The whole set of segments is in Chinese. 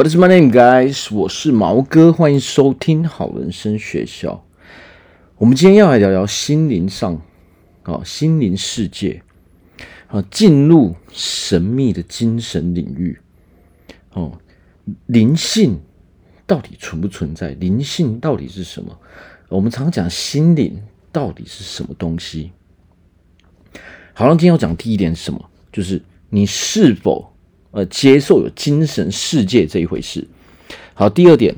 What is my name, guys？我是毛哥，欢迎收听好人生学校。我们今天要来聊聊心灵上，啊，心灵世界，啊，进入神秘的精神领域。哦，灵性到底存不存在？灵性到底是什么？我们常讲心灵到底是什么东西？好，那今天要讲第一点是什么？就是你是否呃，接受有精神世界这一回事。好，第二点，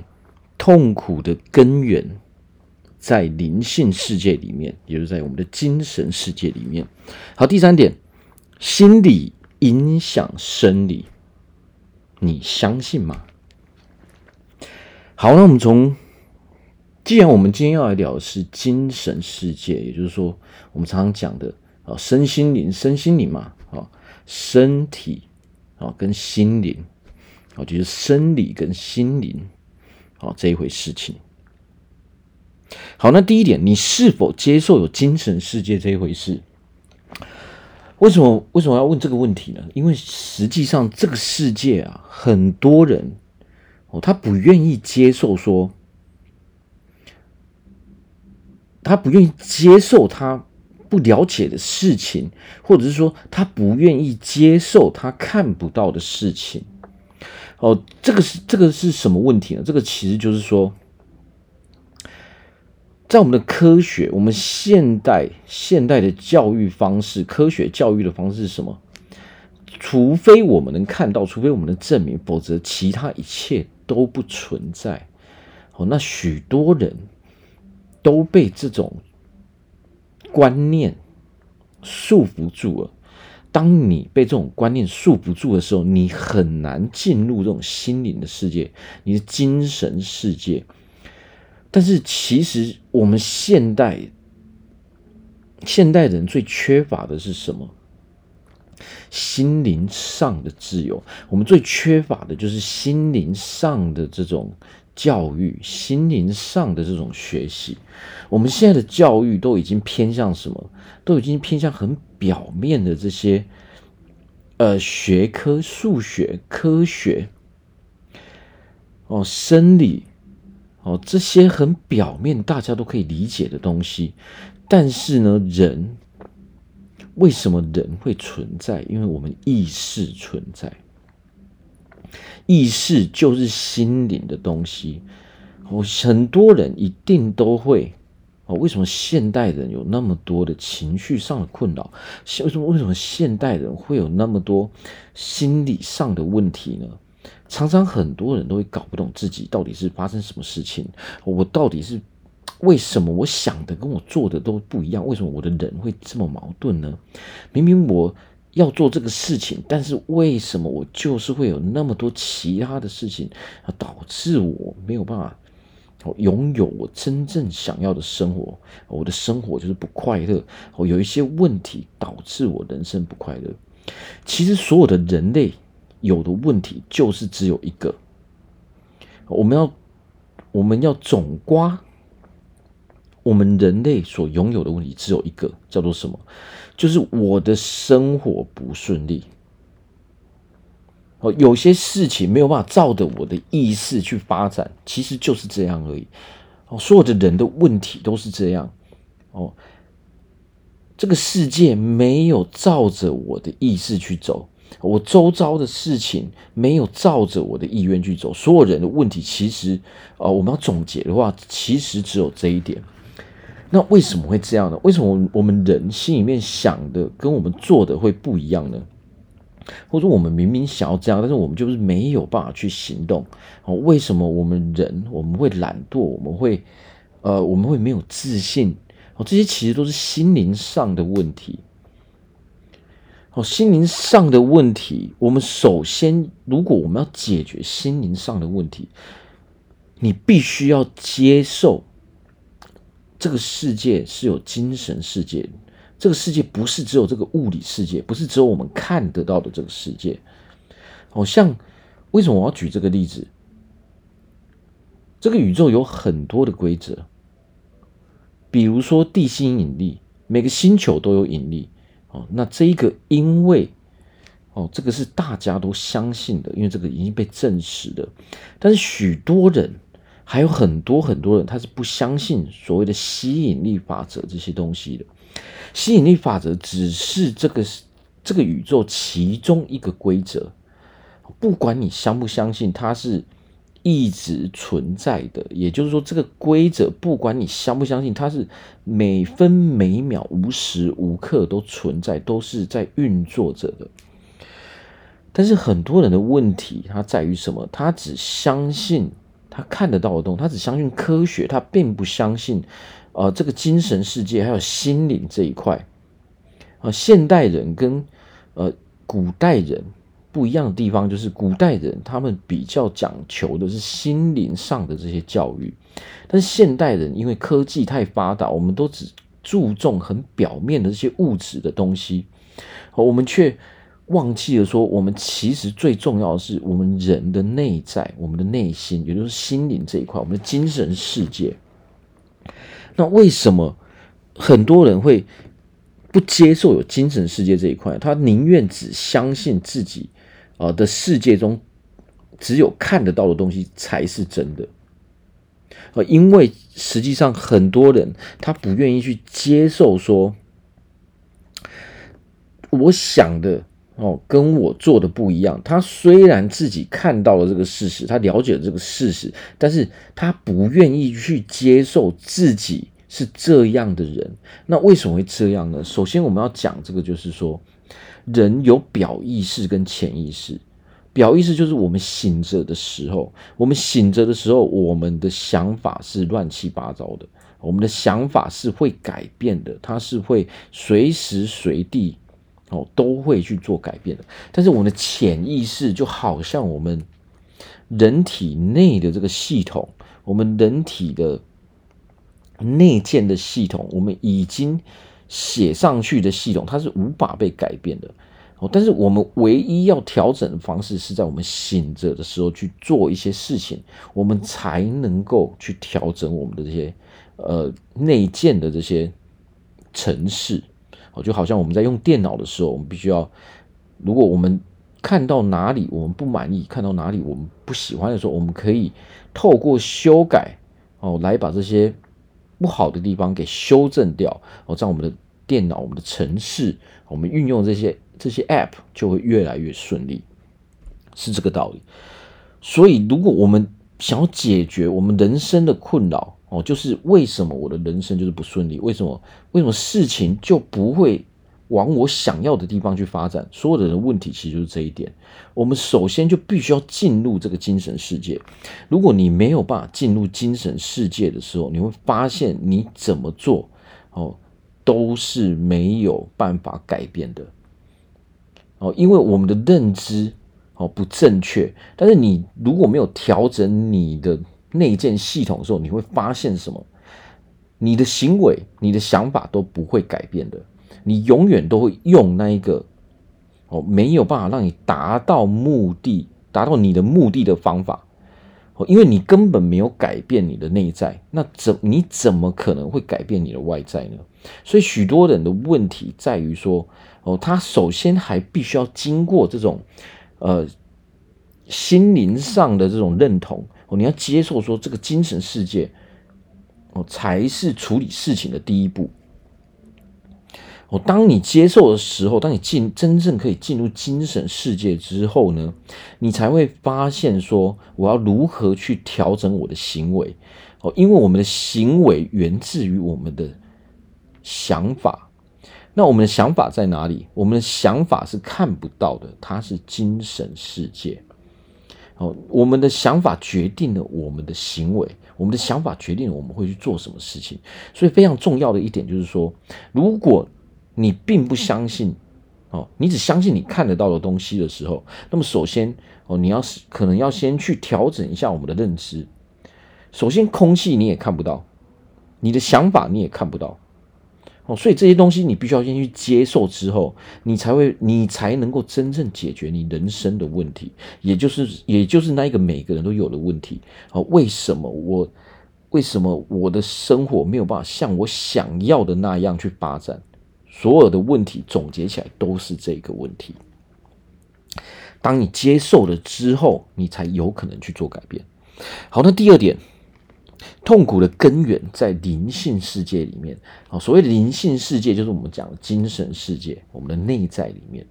痛苦的根源在灵性世界里面，也就是在我们的精神世界里面。好，第三点，心理影响生理，你相信吗？好，那我们从，既然我们今天要来聊的是精神世界，也就是说，我们常常讲的啊，身心灵，身心灵嘛，啊，身体。啊，跟心灵，啊，就是生理跟心灵，啊，这一回事情。好，那第一点，你是否接受有精神世界这一回事？为什么为什么要问这个问题呢？因为实际上这个世界啊，很多人哦，他不愿意接受说，他不愿意接受他。不了解的事情，或者是说他不愿意接受他看不到的事情，哦，这个是这个是什么问题呢？这个其实就是说，在我们的科学，我们现代现代的教育方式，科学教育的方式是什么？除非我们能看到，除非我们能证明，否则其他一切都不存在。哦，那许多人都被这种。观念束缚住了。当你被这种观念束缚住的时候，你很难进入这种心灵的世界，你的精神世界。但是，其实我们现代现代人最缺乏的是什么？心灵上的自由。我们最缺乏的就是心灵上的这种。教育心灵上的这种学习，我们现在的教育都已经偏向什么？都已经偏向很表面的这些，呃，学科、数学、科学，哦，生理，哦，这些很表面大家都可以理解的东西。但是呢，人为什么人会存在？因为我们意识存在。意识就是心灵的东西，我很多人一定都会哦。为什么现代人有那么多的情绪上的困扰？为什么为什么现代人会有那么多心理上的问题呢？常常很多人都会搞不懂自己到底是发生什么事情，我到底是为什么我想的跟我做的都不一样？为什么我的人会这么矛盾呢？明明我。要做这个事情，但是为什么我就是会有那么多其他的事情，导致我没有办法拥有我真正想要的生活？我的生活就是不快乐。我有一些问题导致我人生不快乐。其实所有的人类有的问题就是只有一个。我们要我们要总括。我们人类所拥有的问题只有一个，叫做什么？就是我的生活不顺利。哦，有些事情没有办法照着我的意识去发展，其实就是这样而已。哦，所有的人的问题都是这样。哦，这个世界没有照着我的意识去走，我周遭的事情没有照着我的意愿去走。所有人的问题，其实，哦，我们要总结的话，其实只有这一点。那为什么会这样呢？为什么我们人心里面想的跟我们做的会不一样呢？或者我们明明想要这样，但是我们就是没有办法去行动。哦，为什么我们人我们会懒惰？我们会呃，我们会没有自信？哦，这些其实都是心灵上的问题。哦，心灵上的问题，我们首先，如果我们要解决心灵上的问题，你必须要接受。这个世界是有精神世界，这个世界不是只有这个物理世界，不是只有我们看得到的这个世界。好像为什么我要举这个例子？这个宇宙有很多的规则，比如说地心引力，每个星球都有引力。哦，那这一个因为哦，这个是大家都相信的，因为这个已经被证实的。但是许多人，还有很多很多人，他是不相信所谓的吸引力法则这些东西的。吸引力法则只是这个这个宇宙其中一个规则，不管你相不相信，它是一直存在的。也就是说，这个规则不管你相不相信，它是每分每秒、无时无刻都存在，都是在运作着的。但是很多人的问题，它在于什么？他只相信他看得到的东西，他只相信科学，他并不相信，呃，这个精神世界还有心灵这一块。啊、现代人跟呃古代人不一样的地方，就是古代人他们比较讲求的是心灵上的这些教育，但是现代人因为科技太发达，我们都只注重很表面的这些物质的东西，呃、我们却。忘记了说，我们其实最重要的是我们人的内在，我们的内心，也就是心灵这一块，我们的精神世界。那为什么很多人会不接受有精神世界这一块？他宁愿只相信自己啊的世界中只有看得到的东西才是真的。呃，因为实际上很多人他不愿意去接受说，我想的。哦，跟我做的不一样。他虽然自己看到了这个事实，他了解了这个事实，但是他不愿意去接受自己是这样的人。那为什么会这样呢？首先，我们要讲这个，就是说，人有表意识跟潜意识。表意识就是我们醒着的时候，我们醒着的时候，我们的想法是乱七八糟的，我们的想法是会改变的，它是会随时随地。哦，都会去做改变的。但是我们的潜意识就好像我们人体内的这个系统，我们人体的内建的系统，我们已经写上去的系统，它是无法被改变的。哦，但是我们唯一要调整的方式是在我们醒着的时候去做一些事情，我们才能够去调整我们的这些呃内建的这些程式。哦，就好像我们在用电脑的时候，我们必须要，如果我们看到哪里我们不满意，看到哪里我们不喜欢的时候，我们可以透过修改哦，来把这些不好的地方给修正掉哦，这样我们的电脑、我们的城市，我们运用这些这些 App 就会越来越顺利，是这个道理。所以，如果我们想要解决我们人生的困扰，哦，就是为什么我的人生就是不顺利？为什么？为什么事情就不会往我想要的地方去发展？所有的人问题其实就是这一点。我们首先就必须要进入这个精神世界。如果你没有办法进入精神世界的时候，你会发现你怎么做哦都是没有办法改变的。哦，因为我们的认知哦不正确。但是你如果没有调整你的。内建系统的时候，你会发现什么？你的行为、你的想法都不会改变的。你永远都会用那一个哦，没有办法让你达到目的、达到你的目的的方法哦，因为你根本没有改变你的内在，那怎你怎么可能会改变你的外在呢？所以许多人的问题在于说哦，他首先还必须要经过这种呃心灵上的这种认同。你要接受说，这个精神世界哦，才是处理事情的第一步。哦，当你接受的时候，当你进真正可以进入精神世界之后呢，你才会发现说，我要如何去调整我的行为。哦，因为我们的行为源自于我们的想法。那我们的想法在哪里？我们的想法是看不到的，它是精神世界。哦，我们的想法决定了我们的行为，我们的想法决定了我们会去做什么事情。所以非常重要的一点就是说，如果你并不相信，哦，你只相信你看得到的东西的时候，那么首先，哦，你要是可能要先去调整一下我们的认知。首先，空气你也看不到，你的想法你也看不到。哦，所以这些东西你必须要先去接受之后，你才会，你才能够真正解决你人生的问题，也就是，也就是那一个每个人都有的问题。哦，为什么我，为什么我的生活没有办法像我想要的那样去发展？所有的问题总结起来都是这个问题。当你接受了之后，你才有可能去做改变。好，那第二点，痛苦的根源在灵性世界里面。啊，所谓灵性世界，就是我们讲的精神世界，我们的内在里面。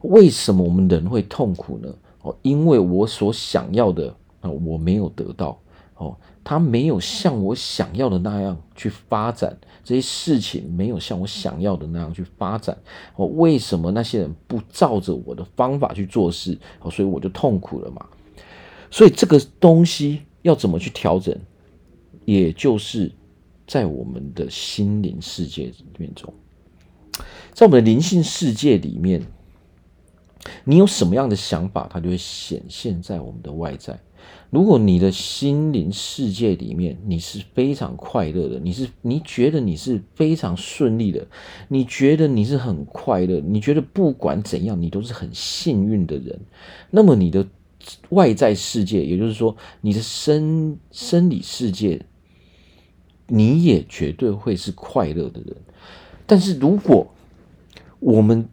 为什么我们人会痛苦呢？哦，因为我所想要的啊，我没有得到。哦，他没有像我想要的那样去发展，这些事情没有像我想要的那样去发展。哦，为什么那些人不照着我的方法去做事？哦，所以我就痛苦了嘛。所以这个东西要怎么去调整？也就是在我们的心灵世界里面中，在我们的灵性世界里面，你有什么样的想法，它就会显现在我们的外在。如果你的心灵世界里面你是非常快乐的，你是你觉得你是非常顺利的，你觉得你是很快乐，你觉得不管怎样你都是很幸运的人，那么你的外在世界，也就是说你的生生理世界，你也绝对会是快乐的人。但是如果我们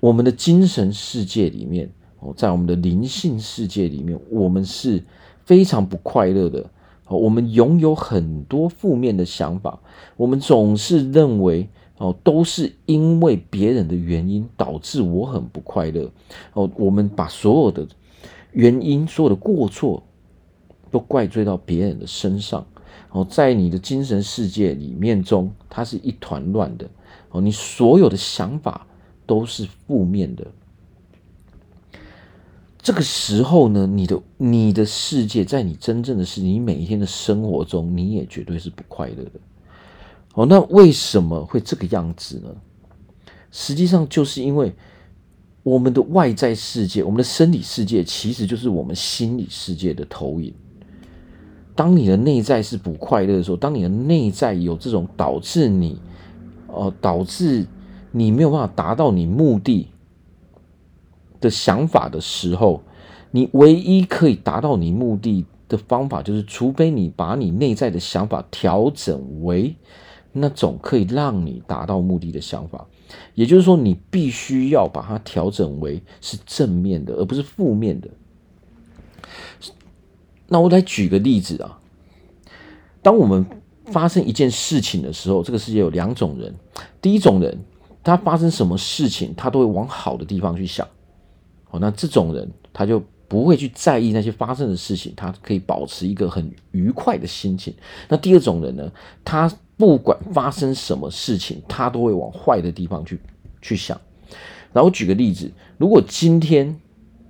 我们的精神世界里面，哦，在我们的灵性世界里面，我们是非常不快乐的哦。我们拥有很多负面的想法，我们总是认为哦，都是因为别人的原因导致我很不快乐。哦，我们把所有的原因、所有的过错都怪罪到别人的身上。哦，在你的精神世界里面中，它是一团乱的。哦，你所有的想法都是负面的。这个时候呢，你的你的世界，在你真正的世界，你每一天的生活中，你也绝对是不快乐的。哦，那为什么会这个样子呢？实际上，就是因为我们的外在世界，我们的生理世界，其实就是我们心理世界的投影。当你的内在是不快乐的时候，当你的内在有这种导致你，呃，导致你没有办法达到你目的。的想法的时候，你唯一可以达到你目的的方法，就是除非你把你内在的想法调整为那种可以让你达到目的的想法，也就是说，你必须要把它调整为是正面的，而不是负面的。那我来举个例子啊，当我们发生一件事情的时候，这个世界有两种人，第一种人，他发生什么事情，他都会往好的地方去想。哦那这种人他就不会去在意那些发生的事情，他可以保持一个很愉快的心情。那第二种人呢，他不管发生什么事情，他都会往坏的地方去去想。然后举个例子，如果今天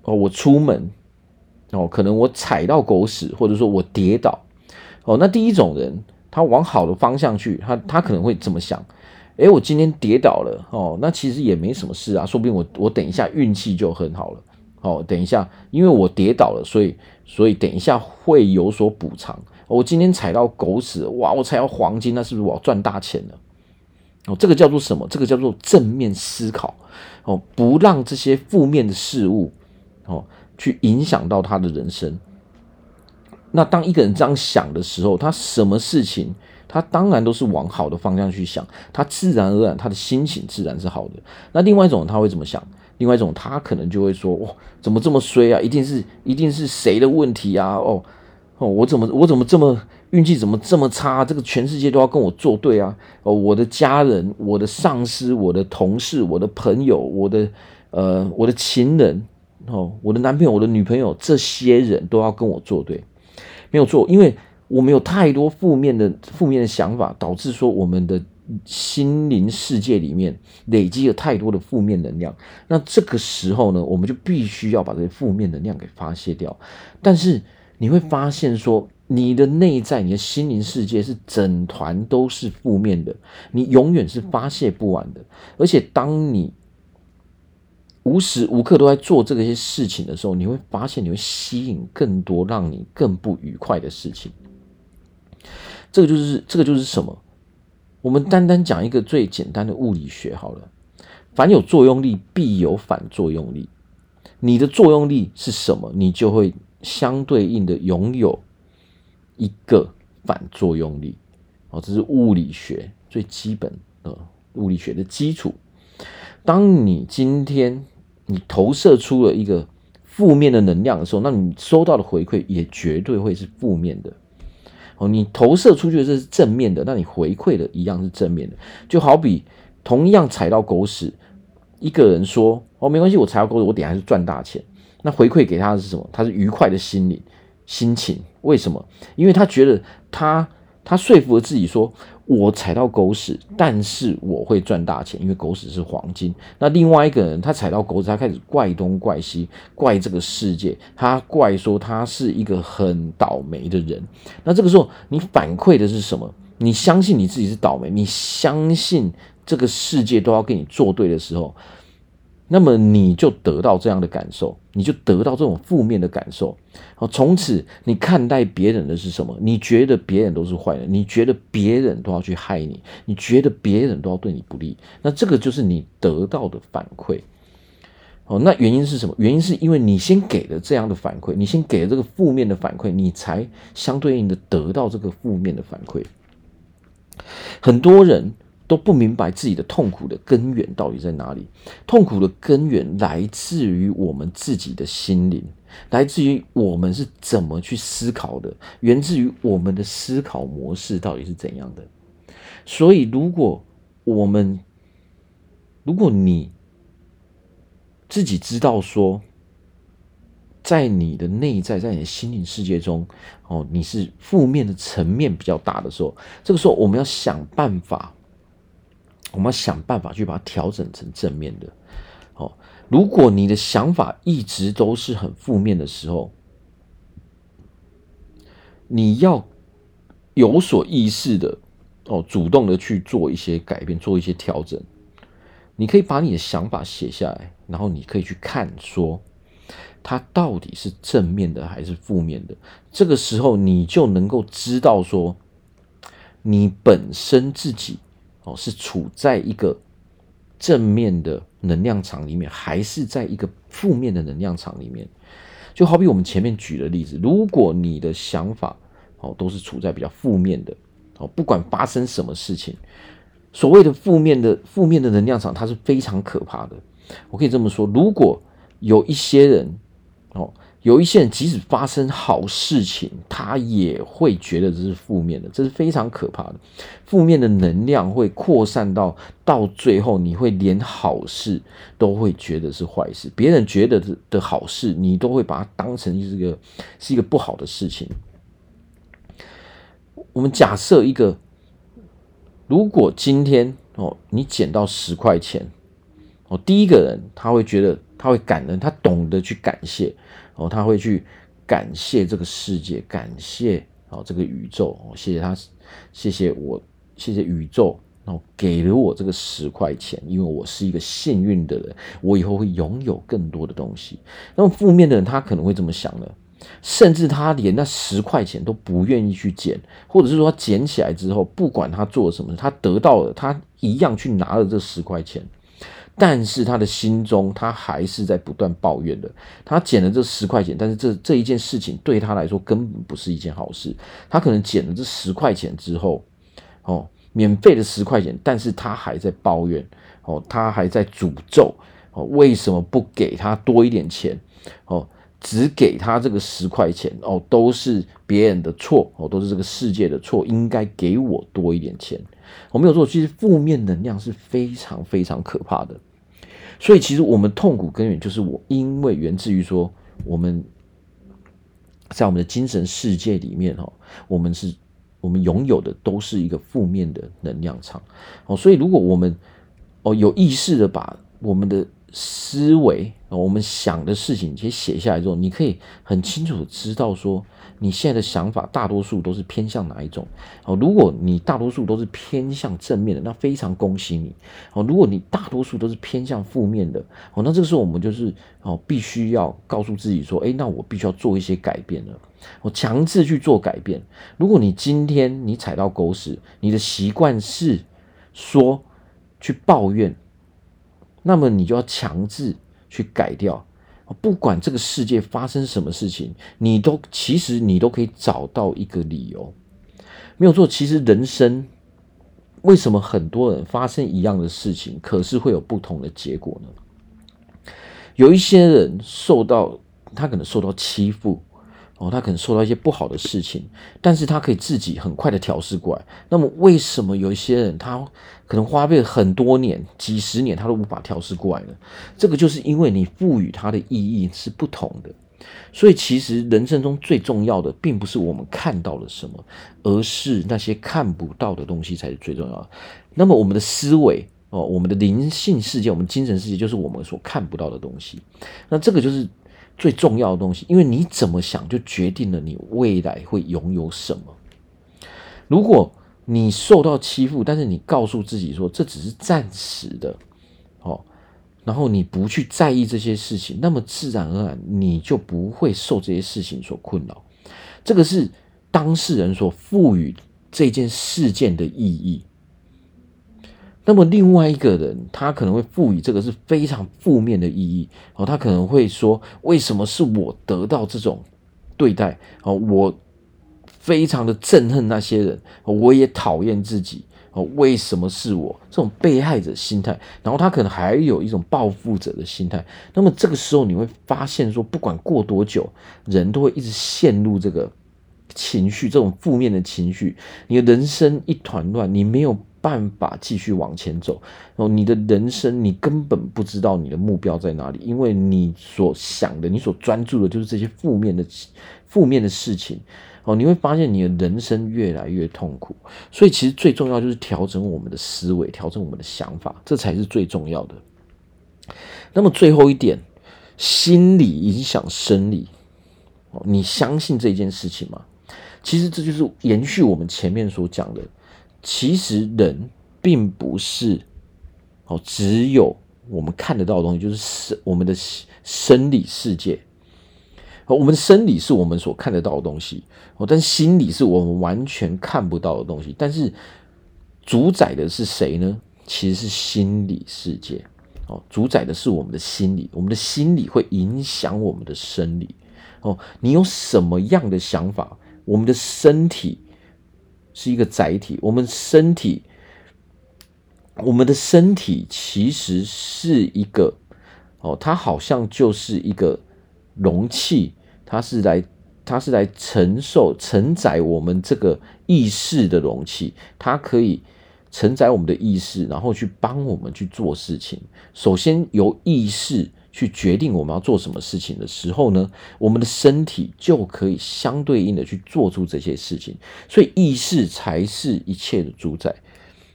哦我出门哦，可能我踩到狗屎，或者说我跌倒哦，那第一种人他往好的方向去，他他可能会这么想。诶，我今天跌倒了哦，那其实也没什么事啊，说不定我我等一下运气就很好了哦。等一下，因为我跌倒了，所以所以等一下会有所补偿。我今天踩到狗屎，哇，我踩到黄金，那是不是我要赚大钱了？哦，这个叫做什么？这个叫做正面思考哦，不让这些负面的事物哦去影响到他的人生。那当一个人这样想的时候，他什么事情？他当然都是往好的方向去想，他自然而然他的心情自然是好的。那另外一种他会怎么想？另外一种他可能就会说：哇，怎么这么衰啊？一定是一定是谁的问题啊？哦哦，我怎么我怎么这么运气怎么这么差？这个全世界都要跟我作对啊！哦，我的家人、我的上司、我的同事、我的朋友、我的呃我的情人哦，我的男朋友、我的女朋友，这些人都要跟我作对，没有错，因为。我们有太多负面的负面的想法，导致说我们的心灵世界里面累积了太多的负面能量。那这个时候呢，我们就必须要把这些负面能量给发泄掉。但是你会发现说，你的内在、你的心灵世界是整团都是负面的，你永远是发泄不完的。而且当你无时无刻都在做这些事情的时候，你会发现你会吸引更多让你更不愉快的事情。这个就是这个就是什么？我们单单讲一个最简单的物理学好了。凡有作用力，必有反作用力。你的作用力是什么？你就会相对应的拥有一个反作用力。哦，这是物理学最基本的物理学的基础。当你今天你投射出了一个负面的能量的时候，那你收到的回馈也绝对会是负面的。哦，你投射出去的这是正面的，那你回馈的一样是正面的。就好比同样踩到狗屎，一个人说：“哦，没关系，我踩到狗屎，我等下是赚大钱。”那回馈给他的是什么？他是愉快的心理心情。为什么？因为他觉得他他说服了自己说。我踩到狗屎，但是我会赚大钱，因为狗屎是黄金。那另外一个人，他踩到狗屎，他开始怪东怪西，怪这个世界，他怪说他是一个很倒霉的人。那这个时候，你反馈的是什么？你相信你自己是倒霉，你相信这个世界都要跟你作对的时候。那么你就得到这样的感受，你就得到这种负面的感受。好，从此你看待别人的是什么？你觉得别人都是坏人，你觉得别人都要去害你，你觉得别人都要对你不利。那这个就是你得到的反馈。哦，那原因是什么？原因是因为你先给了这样的反馈，你先给了这个负面的反馈，你才相对应的得到这个负面的反馈。很多人。都不明白自己的痛苦的根源到底在哪里。痛苦的根源来自于我们自己的心灵，来自于我们是怎么去思考的，源自于我们的思考模式到底是怎样的。所以，如果我们，如果你自己知道说，在你的内在，在你的心灵世界中，哦，你是负面的层面比较大的时候，这个时候我们要想办法。我们要想办法去把它调整成正面的。哦，如果你的想法一直都是很负面的时候，你要有所意识的哦，主动的去做一些改变，做一些调整。你可以把你的想法写下来，然后你可以去看说，它到底是正面的还是负面的。这个时候，你就能够知道说，你本身自己。哦，是处在一个正面的能量场里面，还是在一个负面的能量场里面？就好比我们前面举的例子，如果你的想法哦都是处在比较负面的哦，不管发生什么事情，所谓的负面的负面的能量场，它是非常可怕的。我可以这么说，如果有一些人。有一些人，即使发生好事情，他也会觉得这是负面的，这是非常可怕的。负面的能量会扩散到到最后，你会连好事都会觉得是坏事。别人觉得的的好事，你都会把它当成是一个是一个不好的事情。我们假设一个，如果今天哦，你捡到十块钱，哦，第一个人他会觉得他会感恩，他懂得去感谢。哦，他会去感谢这个世界，感谢哦这个宇宙，哦谢谢他，谢谢我，谢谢宇宙，然后给了我这个十块钱，因为我是一个幸运的人，我以后会拥有更多的东西。那么负面的人，他可能会这么想的，甚至他连那十块钱都不愿意去捡，或者是说捡起来之后，不管他做什么，他得到了，他一样去拿了这十块钱。但是他的心中，他还是在不断抱怨的。他捡了这十块钱，但是这这一件事情对他来说根本不是一件好事。他可能捡了这十块钱之后，哦，免费的十块钱，但是他还在抱怨，哦，他还在诅咒，哦，为什么不给他多一点钱？哦，只给他这个十块钱，哦，都是别人的错，哦，都是这个世界的错，应该给我多一点钱。我没有做，其实负面能量是非常非常可怕的。所以，其实我们痛苦根源就是我，因为源自于说，我们在我们的精神世界里面，哈，我们是，我们拥有的都是一个负面的能量场。哦，所以如果我们哦有意识的把我们的思维，我们想的事情，其实写下来之后，你可以很清楚的知道说，你现在的想法大多数都是偏向哪一种。哦，如果你大多数都是偏向正面的，那非常恭喜你。哦，如果你大多数都是偏向负面的，哦，那这个时候我们就是哦，必须要告诉自己说，诶，那我必须要做一些改变了。我强制去做改变。如果你今天你踩到狗屎，你的习惯是说去抱怨。那么你就要强制去改掉，不管这个世界发生什么事情，你都其实你都可以找到一个理由，没有错。其实人生为什么很多人发生一样的事情，可是会有不同的结果呢？有一些人受到他可能受到欺负。哦，他可能受到一些不好的事情，但是他可以自己很快的调试过来。那么，为什么有一些人他可能花费很多年、几十年，他都无法调试过来呢？这个就是因为你赋予它的意义是不同的。所以，其实人生中最重要的，并不是我们看到了什么，而是那些看不到的东西才是最重要的。那么，我们的思维哦，我们的灵性世界，我们精神世界，就是我们所看不到的东西。那这个就是。最重要的东西，因为你怎么想，就决定了你未来会拥有什么。如果你受到欺负，但是你告诉自己说这只是暂时的，哦，然后你不去在意这些事情，那么自然而然你就不会受这些事情所困扰。这个是当事人所赋予这件事件的意义。那么另外一个人，他可能会赋予这个是非常负面的意义哦，他可能会说：为什么是我得到这种对待？哦，我非常的憎恨那些人，我也讨厌自己哦，为什么是我？这种被害者心态，然后他可能还有一种报复者的心态。那么这个时候你会发现说，不管过多久，人都会一直陷入这个情绪，这种负面的情绪，你的人生一团乱，你没有。办法继续往前走，然后你的人生你根本不知道你的目标在哪里，因为你所想的、你所专注的就是这些负面的、负面的事情哦。你会发现你的人生越来越痛苦，所以其实最重要就是调整我们的思维，调整我们的想法，这才是最重要的。那么最后一点，心理影响生理哦，你相信这件事情吗？其实这就是延续我们前面所讲的。其实人并不是哦，只有我们看得到的东西，就是生我们的生理世界。我们生理是我们所看得到的东西哦，但心理是我们完全看不到的东西。但是主宰的是谁呢？其实是心理世界哦，主宰的是我们的心理，我们的心理会影响我们的生理哦。你有什么样的想法，我们的身体。是一个载体，我们身体，我们的身体其实是一个哦，它好像就是一个容器，它是来，它是来承受、承载我们这个意识的容器，它可以承载我们的意识，然后去帮我们去做事情。首先由意识。去决定我们要做什么事情的时候呢，我们的身体就可以相对应的去做出这些事情，所以意识才是一切的主宰。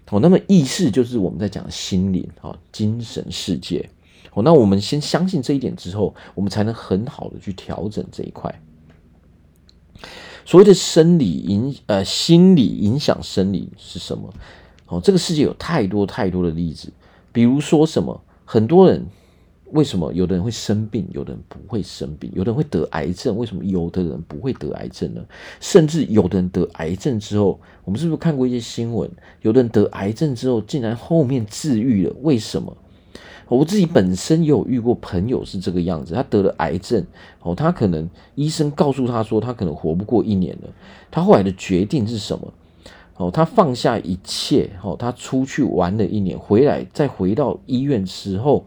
哦，那么意识就是我们在讲心灵啊，精神世界。哦，那我们先相信这一点之后，我们才能很好的去调整这一块。所谓的生理影呃心理影响生理是什么？哦，这个世界有太多太多的例子，比如说什么，很多人。为什么有的人会生病，有的人不会生病？有的人会得癌症，为什么有的人不会得癌症呢？甚至有的人得癌症之后，我们是不是看过一些新闻？有的人得癌症之后，竟然后面治愈了，为什么？我自己本身也有遇过朋友是这个样子，他得了癌症，哦，他可能医生告诉他说他可能活不过一年了，他后来的决定是什么？哦，他放下一切，哦，他出去玩了一年，回来再回到医院之后。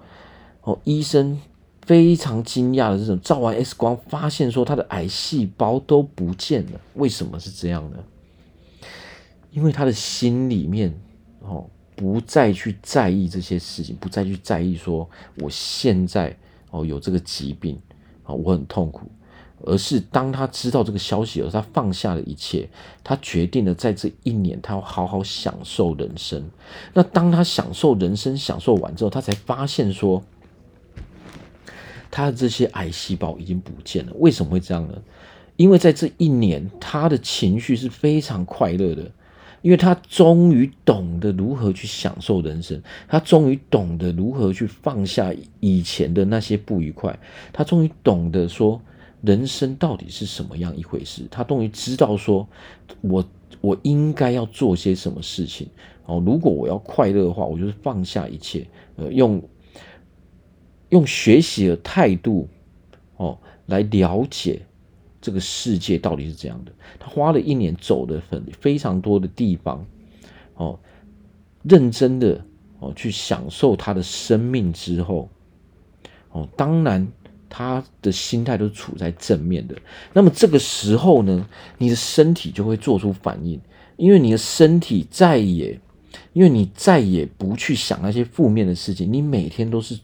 哦，医生非常惊讶的这种？照完 X 光，发现说他的癌细胞都不见了。为什么是这样呢？因为他的心里面哦，不再去在意这些事情，不再去在意说我现在哦有这个疾病啊，我很痛苦。而是当他知道这个消息，而他放下了一切，他决定了在这一年，他要好好享受人生。那当他享受人生，享受完之后，他才发现说。他的这些癌细胞已经不见了，为什么会这样呢？因为在这一年，他的情绪是非常快乐的，因为他终于懂得如何去享受人生，他终于懂得如何去放下以前的那些不愉快，他终于懂得说人生到底是什么样一回事，他终于知道说我我应该要做些什么事情哦。如果我要快乐的话，我就是放下一切，呃，用。用学习的态度，哦，来了解这个世界到底是怎样的。他花了一年，走的很非常多的地方，哦，认真的哦去享受他的生命之后，哦，当然他的心态都处在正面的。那么这个时候呢，你的身体就会做出反应，因为你的身体再也，因为你再也不去想那些负面的事情，你每天都是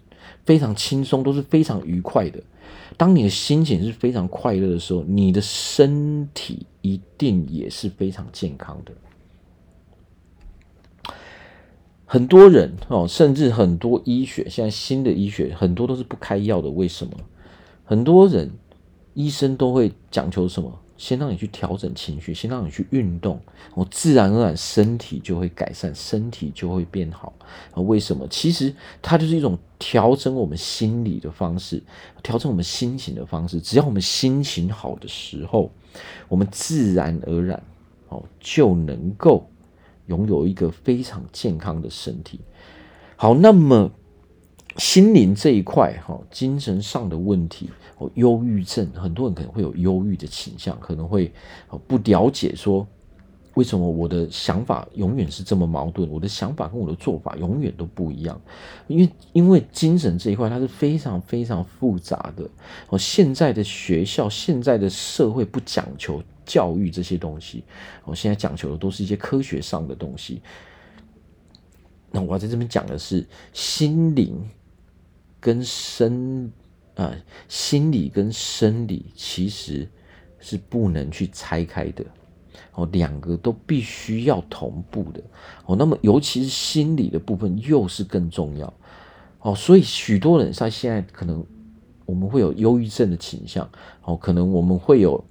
非常轻松，都是非常愉快的。当你的心情是非常快乐的时候，你的身体一定也是非常健康的。很多人哦，甚至很多医学，现在新的医学很多都是不开药的。为什么？很多人医生都会讲求什么？先让你去调整情绪，先让你去运动，我自然而然身体就会改善，身体就会变好。为什么？其实它就是一种调整我们心理的方式，调整我们心情的方式。只要我们心情好的时候，我们自然而然哦就能够。拥有一个非常健康的身体。好，那么心灵这一块，哈，精神上的问题，哦，忧郁症，很多人可能会有忧郁的倾向，可能会不了解说，为什么我的想法永远是这么矛盾，我的想法跟我的做法永远都不一样。因为，因为精神这一块它是非常非常复杂的。哦，现在的学校，现在的社会不讲求。教育这些东西，我现在讲求的都是一些科学上的东西。那我要在这边讲的是心灵跟生啊，心理跟生理其实是不能去拆开的哦，两个都必须要同步的哦。那么尤其是心理的部分又是更重要哦，所以许多人在现在可能我们会有忧郁症的倾向哦，可能我们会有。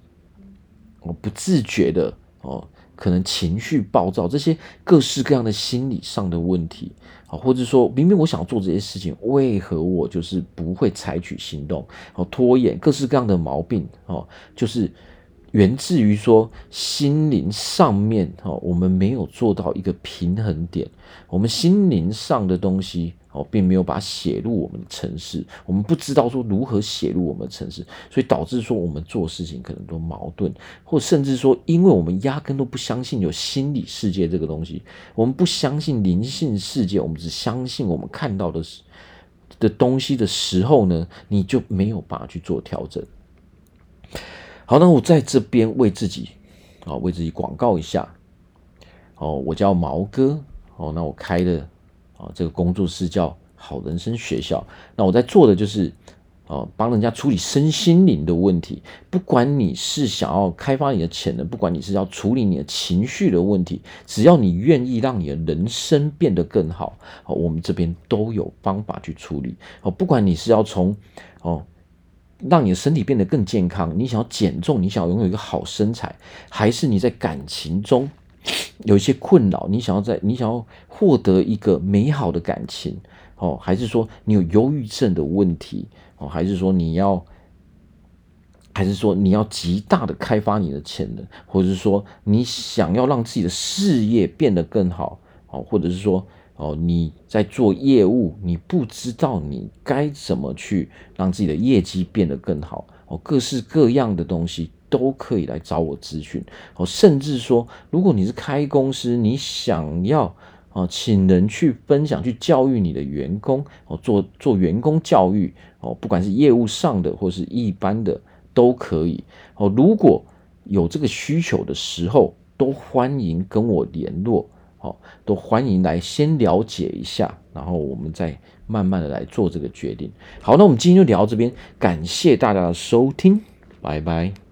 我不自觉的哦，可能情绪暴躁，这些各式各样的心理上的问题啊，或者说明明我想做这些事情，为何我就是不会采取行动？哦，拖延，各式各样的毛病哦，就是源自于说心灵上面哦，我们没有做到一个平衡点，我们心灵上的东西。哦，并没有把写入我们的城市，我们不知道说如何写入我们的城市，所以导致说我们做事情可能都矛盾，或甚至说，因为我们压根都不相信有心理世界这个东西，我们不相信灵性世界，我们只相信我们看到的的东西的时候呢，你就没有办法去做调整。好，那我在这边为自己啊，为自己广告一下，哦，我叫毛哥，哦，那我开的。啊，这个工作室叫好人生学校。那我在做的就是，啊，帮人家处理身心灵的问题。不管你是想要开发你的潜能，不管你是要处理你的情绪的问题，只要你愿意让你的人生变得更好，啊，我们这边都有方法去处理。哦，不管你是要从哦，让你的身体变得更健康，你想要减重，你想要拥有一个好身材，还是你在感情中，有一些困扰，你想要在你想要获得一个美好的感情哦，还是说你有忧郁症的问题哦，还是说你要，还是说你要极大的开发你的潜能，或者是说你想要让自己的事业变得更好哦，或者是说哦你在做业务，你不知道你该怎么去让自己的业绩变得更好哦，各式各样的东西。都可以来找我咨询哦，甚至说，如果你是开公司，你想要啊，请人去分享、去教育你的员工哦，做做员工教育哦，不管是业务上的或是一般的都可以哦。如果有这个需求的时候，都欢迎跟我联络哦，都欢迎来先了解一下，然后我们再慢慢的来做这个决定。好，那我们今天就聊到这边，感谢大家的收听，拜拜。